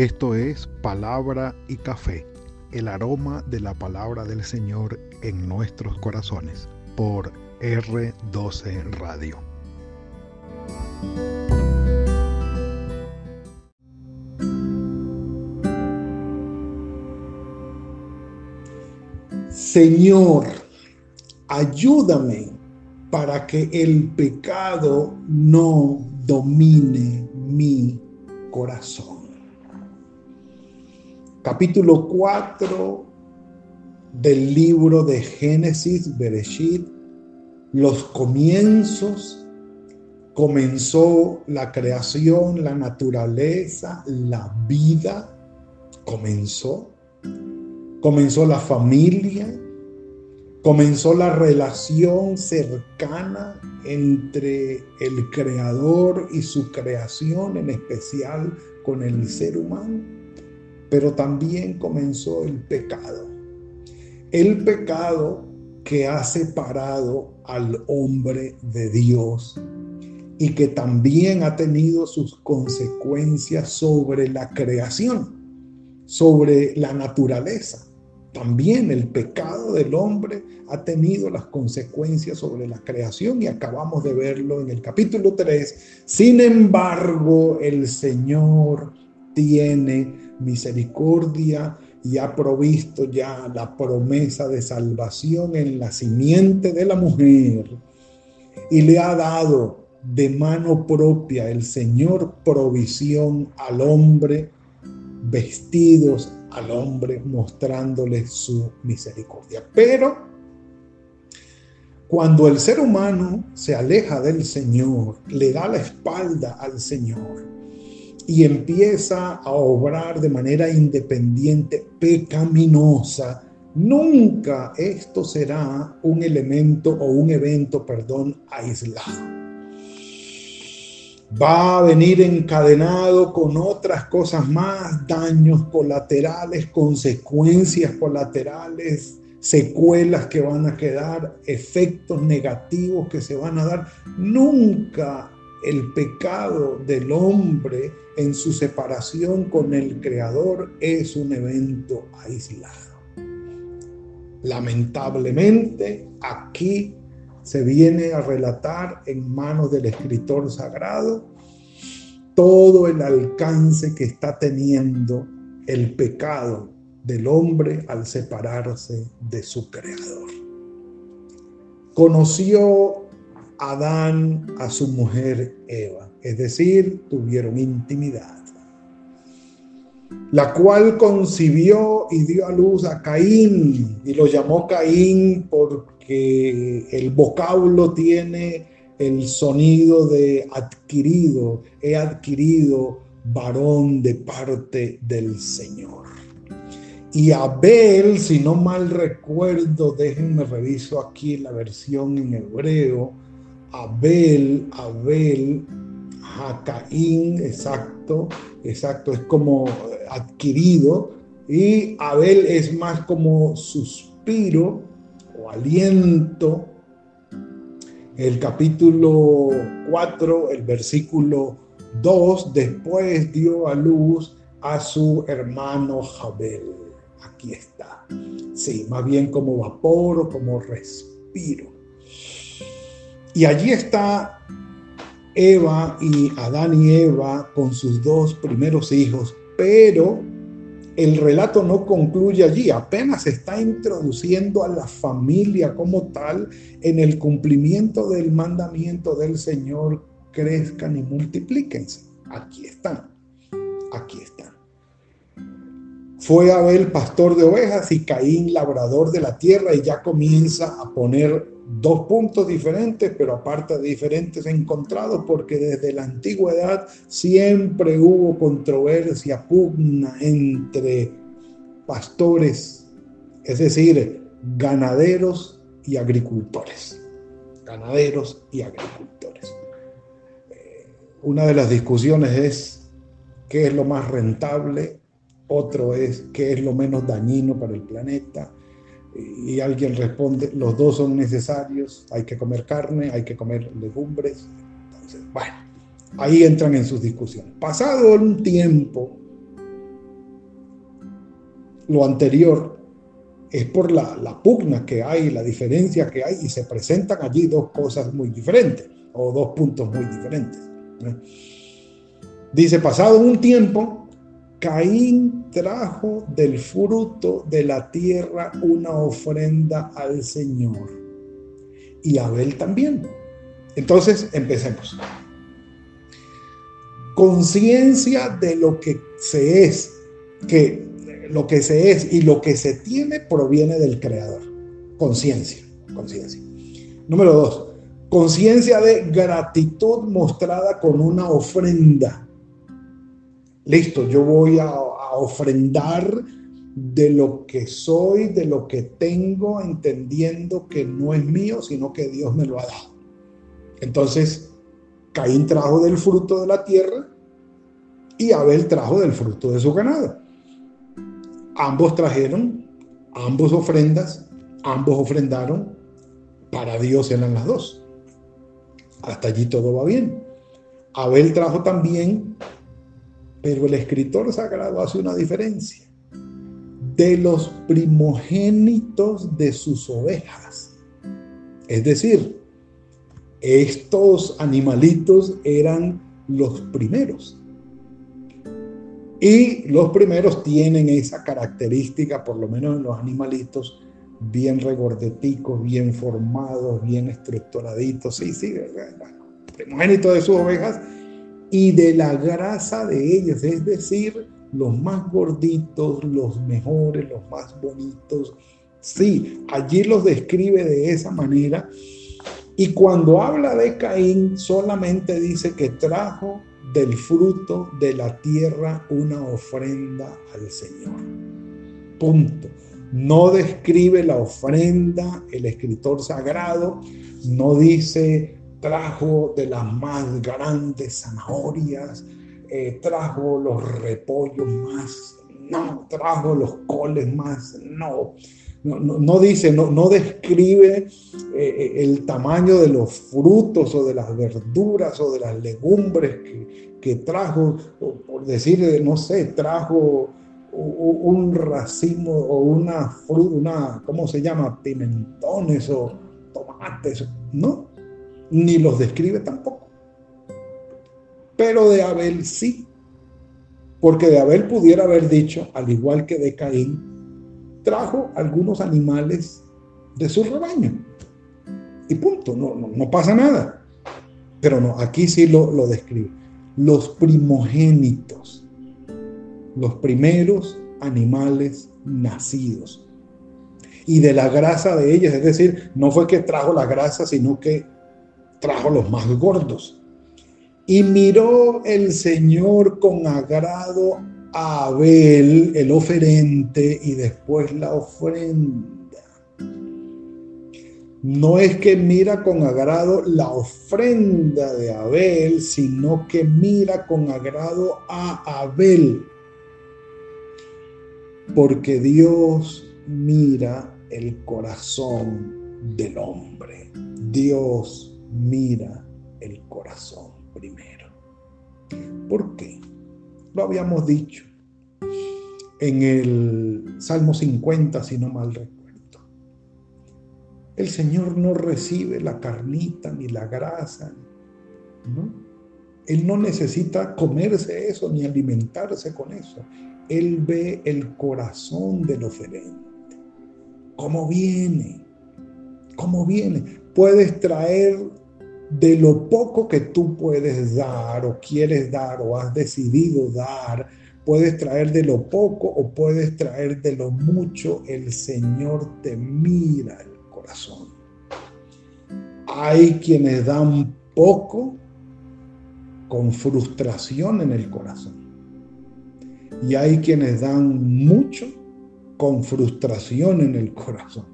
Esto es Palabra y Café, el aroma de la palabra del Señor en nuestros corazones, por R12 Radio. Señor, ayúdame para que el pecado no domine mi corazón. Capítulo 4 del libro de Génesis, Bereshit, los comienzos, comenzó la creación, la naturaleza, la vida, comenzó, comenzó la familia, comenzó la relación cercana entre el creador y su creación, en especial con el ser humano, pero también comenzó el pecado. El pecado que ha separado al hombre de Dios y que también ha tenido sus consecuencias sobre la creación, sobre la naturaleza. También el pecado del hombre ha tenido las consecuencias sobre la creación y acabamos de verlo en el capítulo 3. Sin embargo, el Señor tiene misericordia y ha provisto ya la promesa de salvación en la simiente de la mujer y le ha dado de mano propia el Señor provisión al hombre, vestidos al hombre mostrándole su misericordia. Pero cuando el ser humano se aleja del Señor, le da la espalda al Señor y empieza a obrar de manera independiente, pecaminosa, nunca esto será un elemento o un evento, perdón, aislado va a venir encadenado con otras cosas más, daños colaterales, consecuencias colaterales, secuelas que van a quedar, efectos negativos que se van a dar. Nunca el pecado del hombre en su separación con el Creador es un evento aislado. Lamentablemente, aquí se viene a relatar en manos del escritor sagrado todo el alcance que está teniendo el pecado del hombre al separarse de su creador. Conoció Adán a su mujer Eva, es decir, tuvieron intimidad, la cual concibió y dio a luz a Caín y lo llamó Caín por que el vocablo tiene el sonido de adquirido, he adquirido varón de parte del Señor. Y Abel, si no mal recuerdo, déjenme reviso aquí la versión en hebreo, Abel, Abel, Jacaín, exacto, exacto, es como adquirido, y Abel es más como suspiro, aliento. El capítulo 4, el versículo 2, después dio a luz a su hermano Jabel. Aquí está. Sí, más bien como vapor o como respiro. Y allí está Eva y Adán y Eva con sus dos primeros hijos, pero el relato no concluye allí, apenas está introduciendo a la familia como tal en el cumplimiento del mandamiento del Señor, crezcan y multiplíquense. Aquí están, aquí están. Fue Abel pastor de ovejas y Caín labrador de la tierra y ya comienza a poner dos puntos diferentes, pero aparte de diferentes encontrados, porque desde la antigüedad siempre hubo controversia, pugna entre pastores, es decir, ganaderos y agricultores. Ganaderos y agricultores. Eh, una de las discusiones es qué es lo más rentable, otro es qué es lo menos dañino para el planeta y alguien responde, los dos son necesarios, hay que comer carne, hay que comer legumbres. Entonces, bueno, ahí entran en sus discusiones. Pasado un tiempo, lo anterior es por la, la, pugna que hay, la diferencia que hay, y se presentan allí dos cosas muy diferentes, o dos puntos muy diferentes. Dice, pasado un tiempo, Caín trajo del fruto de la tierra una ofrenda al Señor. Y Abel también. Entonces, empecemos. Conciencia de lo que se es, que lo que se es y lo que se tiene proviene del Creador. Conciencia, conciencia. Número dos, conciencia de gratitud mostrada con una ofrenda. Listo, yo voy a, ofrendar de lo que soy, de lo que tengo, entendiendo que no es mío, sino que Dios me lo ha dado. Entonces, Caín trajo del fruto de la tierra y Abel trajo del fruto de su ganado. Ambos trajeron, ambos ofrendas, ambos ofrendaron, para Dios eran las dos. Hasta allí todo va bien. Abel trajo también, pero el escritor sagrado hace una diferencia. De los primogénitos de sus ovejas. Es decir, estos animalitos eran los primeros. Y los primeros tienen esa característica, por lo menos en los animalitos, bien regordeticos, bien formados, bien estructuraditos. Sí, sí, primogénito de sus ovejas y de la grasa de ellas, es decir, los más gorditos, los mejores, los más bonitos. Sí, allí los describe de esa manera. Y cuando habla de Caín, solamente dice que trajo del fruto de la tierra una ofrenda al Señor. Punto. No describe la ofrenda el escritor sagrado, no dice trajo de las más grandes zanahorias, eh, trajo los repollos más, no, trajo los coles más, no. No, dice, no, no describe eh, eh, el tamaño de los frutos o de las verduras o de las legumbres que, trajo, por decir, no sé, trajo un racimo o una fruta, una, ¿cómo se llama? Pimentones o tomates, no, ni los describe tampoco. Pero de Abel sí, porque de Abel pudiera haber dicho, al igual que de Caín, trajo algunos animales de su rebaño. Y punto, no, no, pasa nada. Pero no, aquí sí lo, lo describe. Los primogénitos, los primeros animales nacidos. Y de la grasa de ellos, es decir, no fue que trajo la grasa, sino que trajo los más gordos. Y miró el Señor con agrado a Abel el oferente y después la ofrenda. No es que mira con agrado la ofrenda de Abel, sino que mira con agrado a Abel. Porque Dios mira el corazón del hombre. Dios mira el corazón primero. ¿Por qué? Lo habíamos dicho en el Salmo 50, si no mal recuerdo. El Señor no recibe la carnita ni la grasa, ¿no? Él no necesita comerse eso ni alimentarse con eso. Él ve el corazón del oferente. ¿Cómo viene? ¿Cómo viene? Puedes traer de lo poco que tú puedes dar o quieres dar o has decidido dar, puedes traer de lo poco o puedes traer de lo mucho, el Señor te mira el corazón. Hay quienes dan poco con frustración en el corazón. Y hay quienes dan mucho con frustración en el corazón.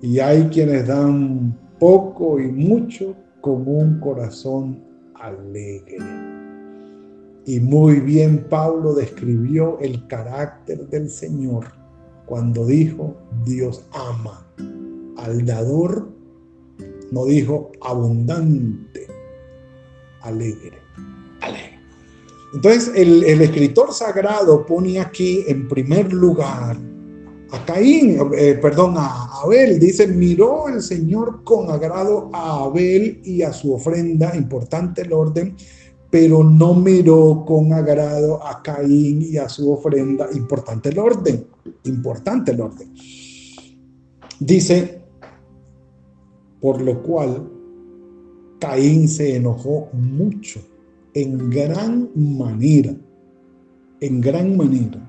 Y hay quienes dan poco y mucho con un corazón alegre. Y muy bien Pablo describió el carácter del Señor cuando dijo, Dios ama al dador, no dijo abundante, alegre, alegre. Entonces el, escritor sagrado pone aquí en primer lugar a Caín, eh, perdón, a Abel. Dice, miró el Señor con agrado a Abel y a su ofrenda, importante el orden, pero no miró con agrado a Caín y a su ofrenda, importante el orden, importante el orden. Dice, por lo cual Caín se enojó mucho, en gran manera, en gran manera,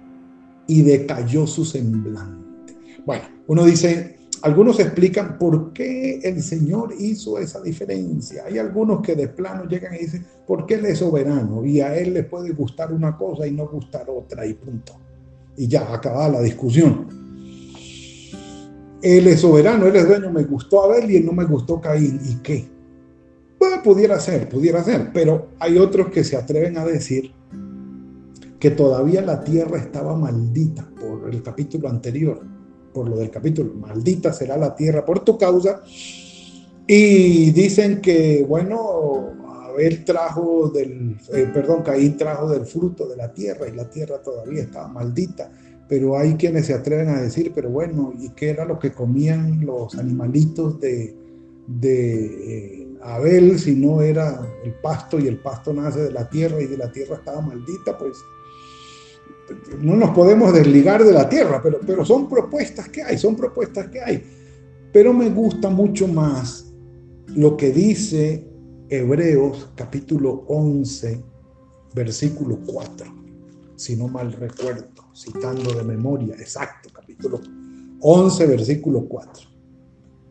y decayó su semblante. Bueno, uno dice, algunos explican por qué el Señor hizo esa diferencia. Hay algunos que de plano llegan y dicen, porque Él es soberano y a Él le puede gustar una cosa y no gustar otra y punto. Y ya, acaba la discusión. Él es soberano, Él es dueño, me gustó Abel y no me gustó Caín. ¿Y qué? Pues pudiera ser, pudiera ser, pero hay otros que se atreven a decir que todavía la tierra estaba maldita por el capítulo anterior, por lo del capítulo, maldita será la tierra por tu causa. Y dicen que, bueno, Abel trajo del, eh, perdón, Caín trajo del fruto de la tierra y la tierra todavía estaba maldita. Pero hay quienes se atreven a decir, pero bueno, ¿y qué era lo que comían los animalitos de, eh, Abel, si no era el pasto y el pasto nace de la tierra y de la tierra estaba maldita, pues no nos podemos desligar de la tierra, pero, pero son propuestas que hay, son propuestas que hay. Pero me gusta mucho más lo que dice Hebreos capítulo 11, versículo 4, si no mal recuerdo, citando de memoria, exacto, capítulo 11, versículo 4.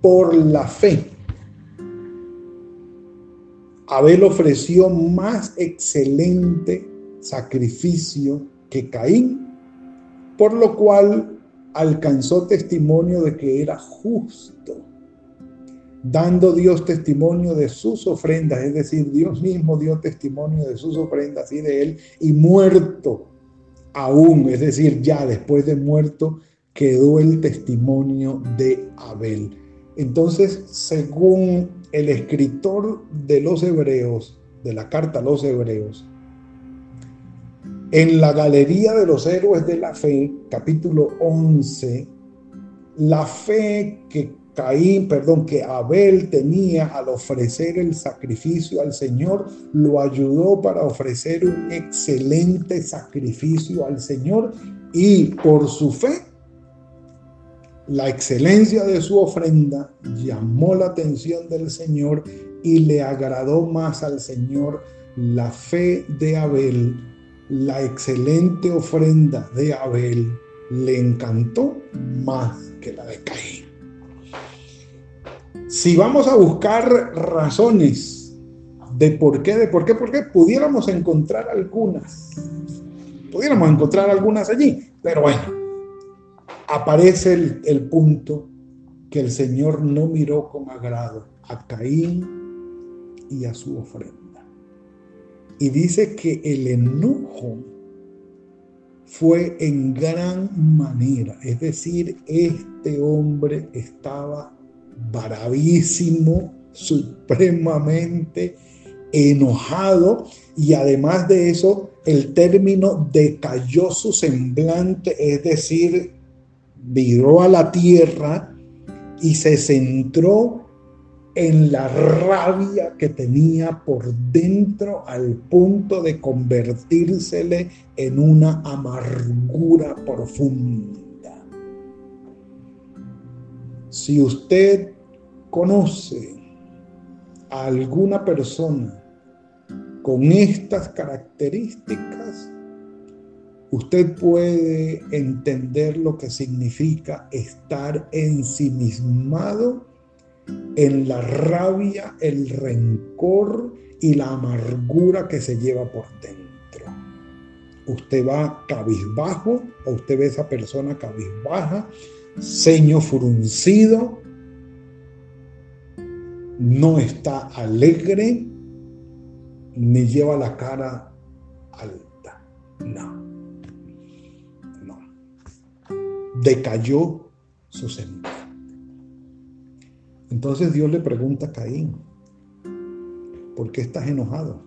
Por la fe Abel ofreció más excelente sacrificio que Caín, por lo cual alcanzó testimonio de que era justo, dando Dios testimonio de sus ofrendas, es decir, Dios mismo dio testimonio de sus ofrendas y de él, y muerto aún, es decir, ya después de muerto, quedó el testimonio de Abel. Entonces, según el escritor de los hebreos, de la carta a los hebreos, en la Galería de los Héroes de la Fe, capítulo 11, la fe que Caín, perdón, que Abel tenía al ofrecer el sacrificio al Señor, lo ayudó para ofrecer un excelente sacrificio al Señor y por su fe la excelencia de su ofrenda llamó la atención del Señor y le agradó más al Señor la fe de Abel, la excelente ofrenda de Abel le encantó más que la de Caín. Si vamos a buscar razones de por qué, de por qué, por qué, pudiéramos encontrar algunas. Pudiéramos encontrar algunas allí, pero bueno, aparece el, punto que el Señor no miró con agrado a Caín y a su ofrenda. Y dice que el enojo fue en gran manera, es decir, este hombre estaba bravísimo, supremamente enojado y además de eso el término decayó su semblante, es decir, viró a la tierra y se centró en la rabia que tenía por dentro al punto de convertírsele en una amargura profunda. Si usted conoce a alguna persona con estas características, usted puede entender lo que significa estar ensimismado en la rabia, el rencor y la amargura que se lleva por dentro. Usted va cabizbajo o usted ve a esa persona cabizbaja, ceño fruncido, no está alegre ni lleva la cara alta. No. decayó su semblante. Entonces Dios le pregunta a Caín, ¿por qué estás enojado?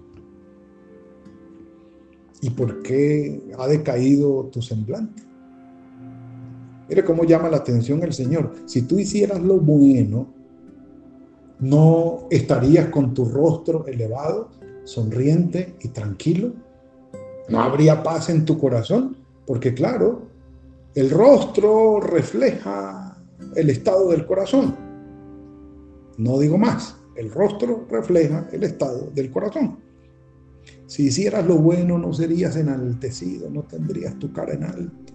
¿Y por qué ha decaído tu semblante? Mire cómo llama la atención el Señor. Si tú hicieras lo bueno, no estarías con tu rostro elevado, sonriente y tranquilo. No habría paz en tu corazón, porque claro, el rostro refleja el estado del corazón. No digo más, el rostro refleja el estado del corazón. Si hicieras lo bueno no serías enaltecido, no tendrías tu cara en alto.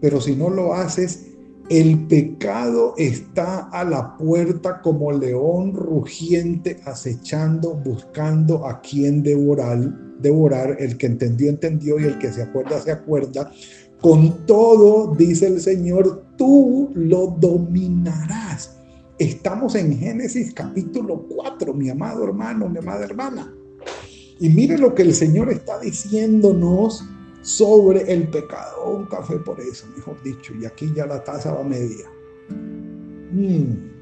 Pero si no lo haces, el pecado está a la puerta como león rugiente acechando, buscando a quien devorar, devorar. El que entendió, entendió y el que se acuerda, se acuerda. Con todo, dice el Señor, tú lo dominarás. Estamos en Génesis capítulo 4, mi amado hermano, mi amada hermana. Y mire lo que el Señor está diciéndonos sobre el pecado. Un café por eso, mejor dicho. Y aquí ya la taza va media. Mm.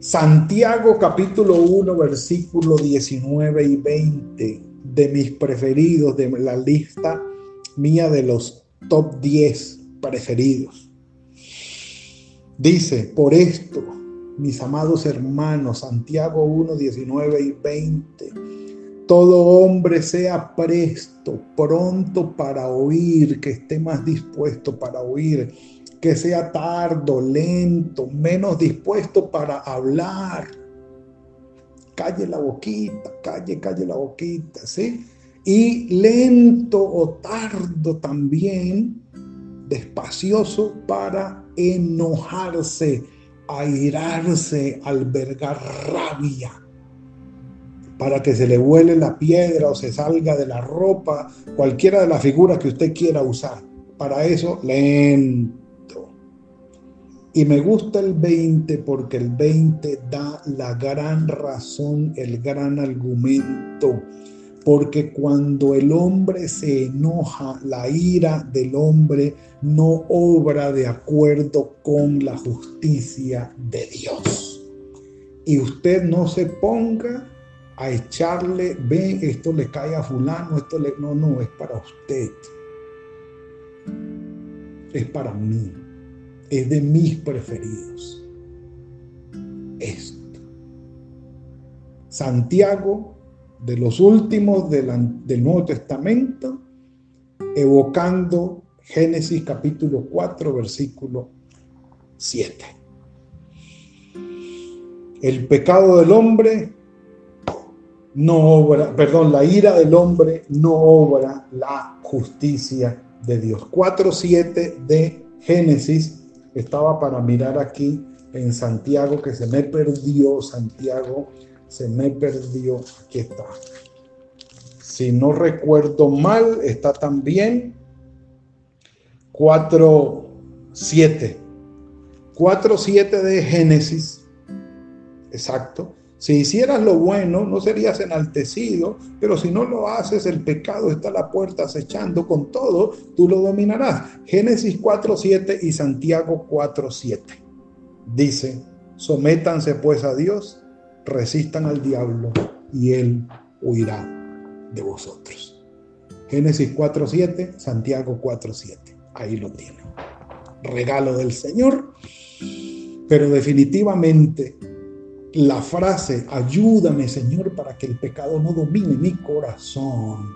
Santiago capítulo 1, versículo 19 y 20 de mis preferidos, de la lista mía de los top 10 preferidos. Dice, por esto, mis amados hermanos, Santiago 1, 19 y 20. Todo hombre sea presto, pronto para oír, que esté más dispuesto para oír, que sea tardo, lento, menos dispuesto para hablar. Calle la boquita, calle, calle la boquita, ¿sí? Y lento o tardo también, despacioso para enojarse airarse, albergar rabia, para que se le vuele la piedra o se salga de la ropa, cualquiera de las figuras que usted quiera usar. Para eso, lento. Y me gusta el 20 porque el 20 da la gran razón, el gran argumento porque cuando el hombre se enoja, la ira del hombre no obra de acuerdo con la justicia de Dios. Y usted no se ponga a echarle, ve, esto le cae a fulano, esto le... No, no, es para usted. Es para mí. Es de mis preferidos. Esto. Santiago de los últimos del, Nuevo Testamento, evocando Génesis capítulo 4, versículo 7. El pecado del hombre no obra, perdón, la ira del hombre no obra la justicia de Dios. 7 de Génesis estaba para mirar aquí en Santiago, que se me perdió Santiago se me perdió. Aquí está. Si no recuerdo mal, está también 4.7. 4.7 de Génesis. Exacto. Si hicieras lo bueno, no serías enaltecido, pero si no lo haces, el pecado está a la puerta acechando con todo, tú lo dominarás. Génesis 4.7 y Santiago 4.7. Dice, sométanse pues a Dios resistan al diablo y él huirá de vosotros. Génesis 4.7, Santiago 4.7. Ahí lo tiene Regalo del Señor. Pero definitivamente la frase, ayúdame Señor para que el pecado no domine mi corazón,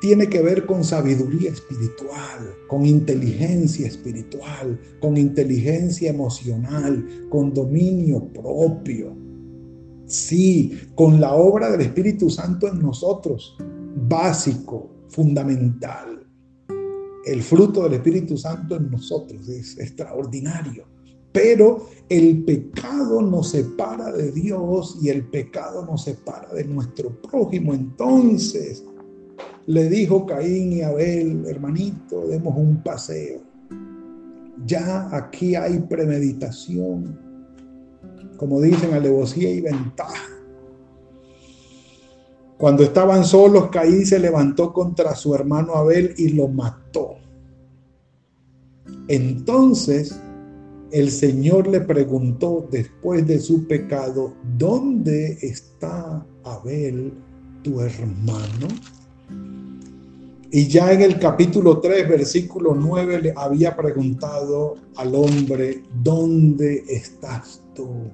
tiene que ver con sabiduría espiritual, con inteligencia espiritual, con inteligencia emocional, con dominio propio Sí, con la obra del Espíritu Santo en nosotros, básico, fundamental. El fruto del Espíritu Santo en nosotros es extraordinario. Pero el pecado nos separa de Dios y el pecado nos separa de nuestro prójimo. Entonces le dijo Caín y Abel, hermanito, demos un paseo. Ya aquí hay premeditación, como dicen, alevosía y ventaja. Cuando estaban solos, Caín se levantó contra su hermano Abel y lo mató. Entonces el Señor le preguntó después de su pecado, ¿dónde está Abel, tu hermano? Y ya en el capítulo 3, versículo 9, le había preguntado al hombre, ¿dónde estás tú?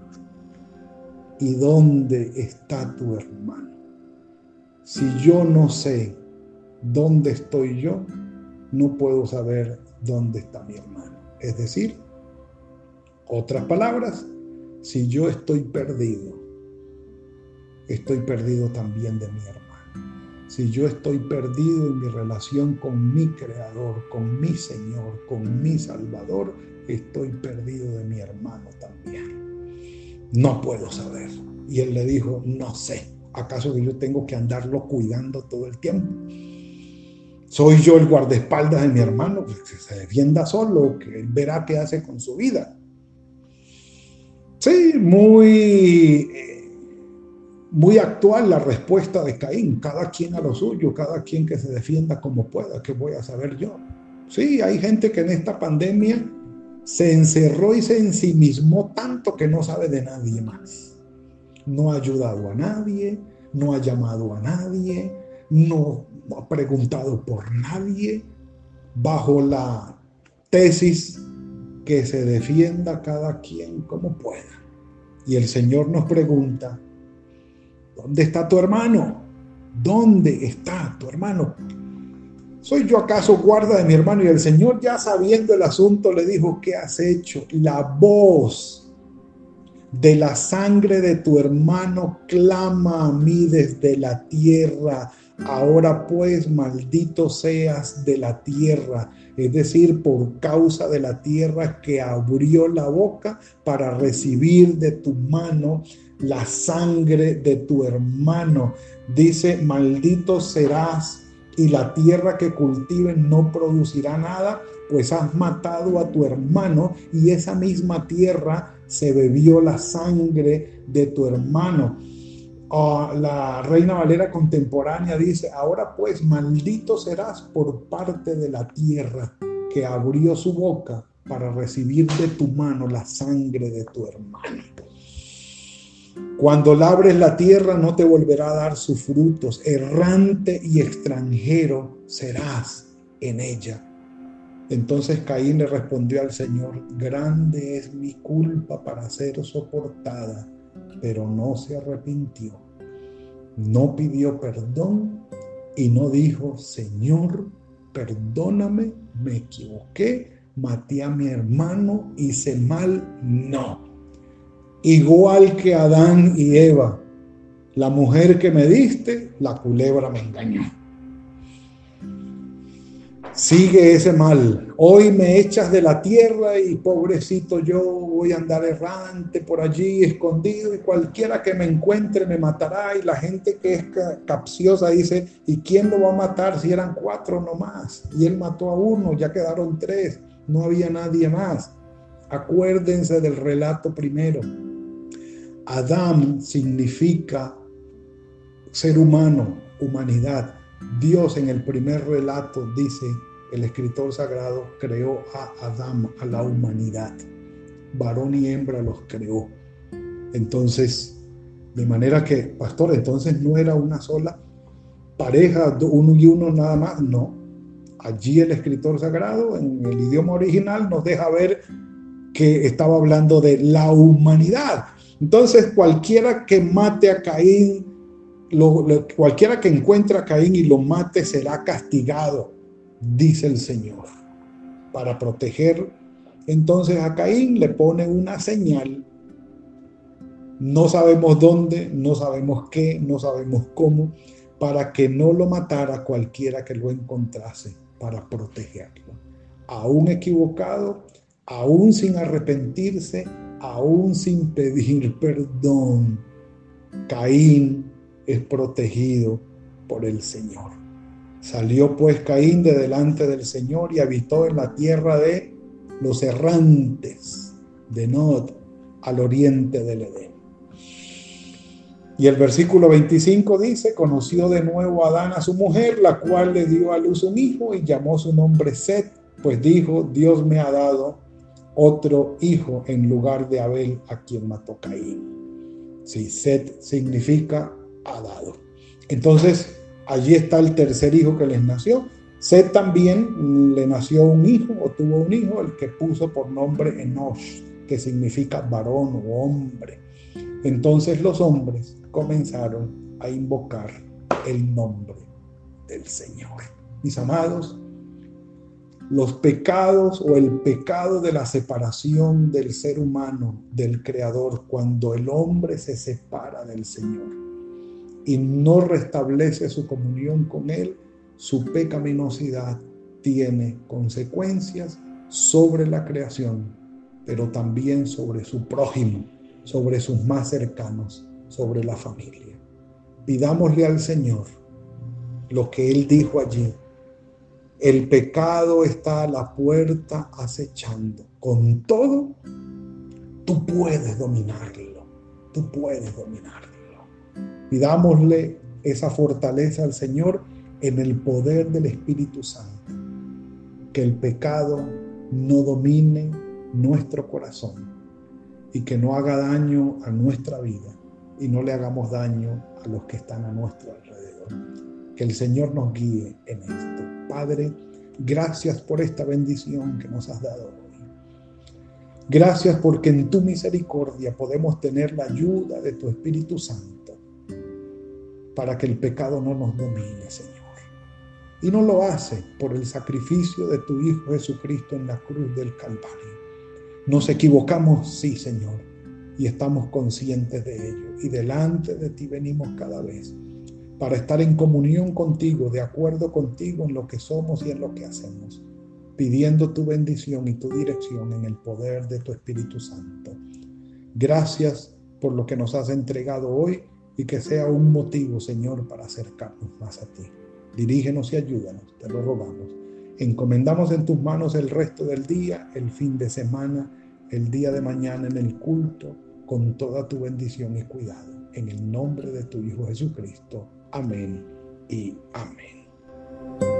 ¿Y dónde está tu hermano? Si yo no sé dónde estoy yo, no puedo saber dónde está mi hermano. Es decir, otras palabras, si yo estoy perdido, estoy perdido también de mi hermano. Si yo estoy perdido en mi relación con mi Creador, con mi Señor, con mi Salvador, estoy perdido de mi hermano también. No puedo saber. Y él le dijo, no sé, ¿acaso que yo tengo que andarlo cuidando todo el tiempo? ¿Soy yo el guardaespaldas de mi hermano? Pues que se defienda solo, que él verá qué hace con su vida. Sí, muy, muy actual la respuesta de Caín. Cada quien a lo suyo, cada quien que se defienda como pueda. ¿Qué voy a saber yo? Sí, hay gente que en esta pandemia se encerró y se ensimismó tanto que no sabe de nadie más. No ha ayudado a nadie, no ha llamado a nadie, no ha preguntado por nadie, bajo la tesis que se defienda cada quien como pueda. Y el Señor nos pregunta, ¿dónde está tu hermano? ¿Dónde está tu hermano? ¿Soy yo acaso guarda de mi hermano? Y el Señor ya sabiendo el asunto le dijo, ¿qué has hecho? La voz de la sangre de tu hermano clama a mí desde la tierra. Ahora pues, maldito seas de la tierra es decir, por causa de la tierra que abrió la boca para recibir de tu mano la sangre de tu hermano. Dice, maldito serás y la tierra que cultiven no producirá nada, pues has matado a tu hermano y esa misma tierra se bebió la sangre de tu hermano la Reina Valera contemporánea dice, ahora pues maldito serás por parte de la tierra que abrió su boca para recibir de tu mano la sangre de tu hermano. Cuando labres la tierra no te volverá a dar sus frutos, errante y extranjero serás en ella. Entonces Caín le respondió al Señor, grande es mi culpa para ser soportada pero no se arrepintió. No pidió perdón y no dijo, Señor, perdóname, me equivoqué, maté a mi hermano, hice mal. No. Igual que Adán y Eva, la mujer que me diste, la culebra me engañó sigue ese mal. Hoy me echas de la tierra y pobrecito yo voy a andar errante por allí, escondido, y cualquiera que me encuentre me matará. Y la gente que es capciosa dice, ¿y quién lo va a matar si eran cuatro nomás? Y él mató a uno, ya quedaron tres, no había nadie más. Acuérdense del relato primero. Adán significa ser humano, humanidad. Dios en el primer relato dice, el escritor sagrado creó a Adán, a la humanidad. Varón y hembra los creó. Entonces, de manera que, pastor, entonces no era una sola pareja, uno y uno nada más, no. Allí el escritor sagrado, en el idioma original, nos deja ver que estaba hablando de la humanidad. Entonces, cualquiera que mate a Caín cualquiera que encuentre a Caín y lo mate será castigado, dice el Señor. Para proteger entonces a Caín le pone una señal. No sabemos dónde, no sabemos qué, no sabemos cómo, para que no lo matara cualquiera que lo encontrase, para protegerlo. Aún equivocado, aún sin arrepentirse, aún sin pedir perdón, Caín es protegido por el Señor. Salió pues Caín de delante del Señor y habitó en la tierra de los errantes de Nod al oriente del Edén. Y el versículo 25 dice, conoció de nuevo Adán a su mujer, la cual le dio a luz un hijo y llamó su nombre Set, pues dijo, Dios me ha dado otro hijo en lugar de Abel a quien mató Caín. Sí, Set significa ha dado. Entonces, allí está el tercer hijo que les nació. Set también le nació un hijo o tuvo un hijo, el que puso por nombre Enosh, que significa varón o hombre. Entonces los hombres comenzaron a invocar el nombre del Señor. Mis amados, los pecados o el pecado de la separación del ser humano del Creador, cuando el hombre se separa del Señor y no restablece su comunión con Él, su pecaminosidad tiene consecuencias sobre la creación, pero también sobre su prójimo, sobre sus más cercanos, sobre la familia. Pidámosle al Señor lo que Él dijo allí el pecado está a la puerta acechando. Con todo, tú puedes dominarlo. Tú puedes dominarlo. Pidámosle esa fortaleza al Señor en el poder del Espíritu Santo. Que el pecado no domine nuestro corazón y que no haga daño a nuestra vida y no le hagamos daño a los que están a nuestro alrededor. Que el Señor nos guíe en esto. Padre, gracias por esta bendición que nos has dado hoy. Gracias porque en tu misericordia podemos tener la ayuda de tu Espíritu Santo para que el pecado no nos domine, Señor. Y no lo hace por el sacrificio de tu Hijo Jesucristo en la cruz del Calvario. Nos equivocamos, sí, Señor, y estamos conscientes de ello. Y delante de ti venimos cada vez para estar en comunión contigo, de acuerdo contigo en lo que somos y en lo que hacemos, pidiendo tu bendición y tu dirección en el poder de tu Espíritu Santo. Gracias por lo que nos has entregado hoy y que sea un motivo, Señor, para acercarnos más a ti. Dirígenos y ayúdanos, te lo rogamos. Encomendamos en tus manos el resto del día, el fin de semana, el día de mañana en el culto, con toda tu bendición y cuidado. En el nombre de tu Hijo Jesucristo. Amén y amén.